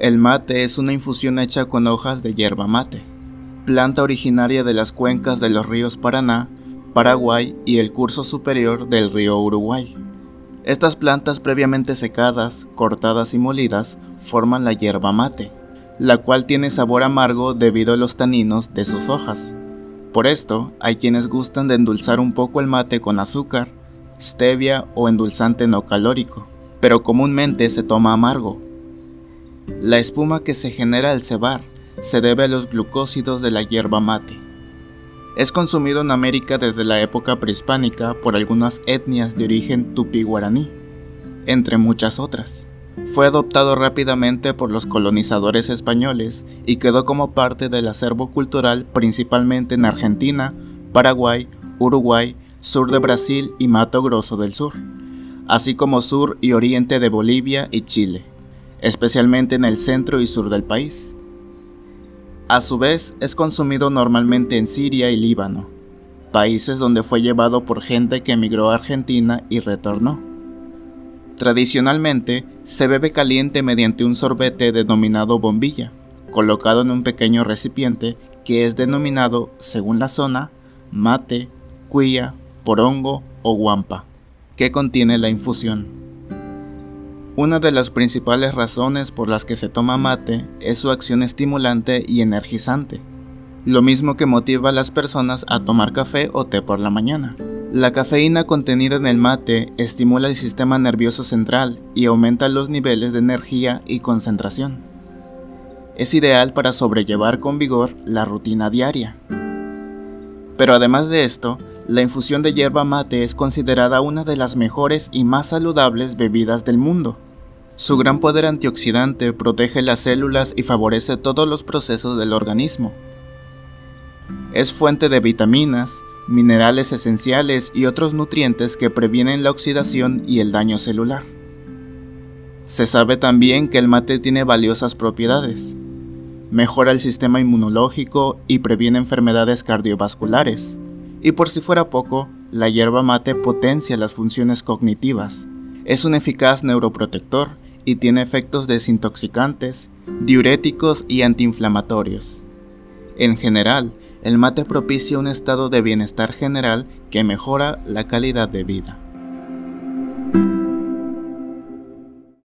El mate es una infusión hecha con hojas de hierba mate, planta originaria de las cuencas de los ríos Paraná, Paraguay y el curso superior del río Uruguay. Estas plantas previamente secadas, cortadas y molidas forman la hierba mate, la cual tiene sabor amargo debido a los taninos de sus hojas. Por esto, hay quienes gustan de endulzar un poco el mate con azúcar, stevia o endulzante no calórico, pero comúnmente se toma amargo. La espuma que se genera al cebar se debe a los glucósidos de la hierba mate. Es consumido en América desde la época prehispánica por algunas etnias de origen tupí-guaraní, entre muchas otras. Fue adoptado rápidamente por los colonizadores españoles y quedó como parte del acervo cultural principalmente en Argentina, Paraguay, Uruguay, sur de Brasil y Mato Grosso del Sur, así como sur y oriente de Bolivia y Chile, especialmente en el centro y sur del país. A su vez, es consumido normalmente en Siria y Líbano, países donde fue llevado por gente que emigró a Argentina y retornó. Tradicionalmente, se bebe caliente mediante un sorbete denominado bombilla, colocado en un pequeño recipiente que es denominado, según la zona, mate, cuya, porongo o guampa, que contiene la infusión. Una de las principales razones por las que se toma mate es su acción estimulante y energizante, lo mismo que motiva a las personas a tomar café o té por la mañana. La cafeína contenida en el mate estimula el sistema nervioso central y aumenta los niveles de energía y concentración. Es ideal para sobrellevar con vigor la rutina diaria. Pero además de esto, la infusión de hierba mate es considerada una de las mejores y más saludables bebidas del mundo. Su gran poder antioxidante protege las células y favorece todos los procesos del organismo. Es fuente de vitaminas, minerales esenciales y otros nutrientes que previenen la oxidación y el daño celular. Se sabe también que el mate tiene valiosas propiedades. Mejora el sistema inmunológico y previene enfermedades cardiovasculares. Y por si fuera poco, la hierba mate potencia las funciones cognitivas. Es un eficaz neuroprotector y tiene efectos desintoxicantes, diuréticos y antiinflamatorios. En general, el mate propicia un estado de bienestar general que mejora la calidad de vida.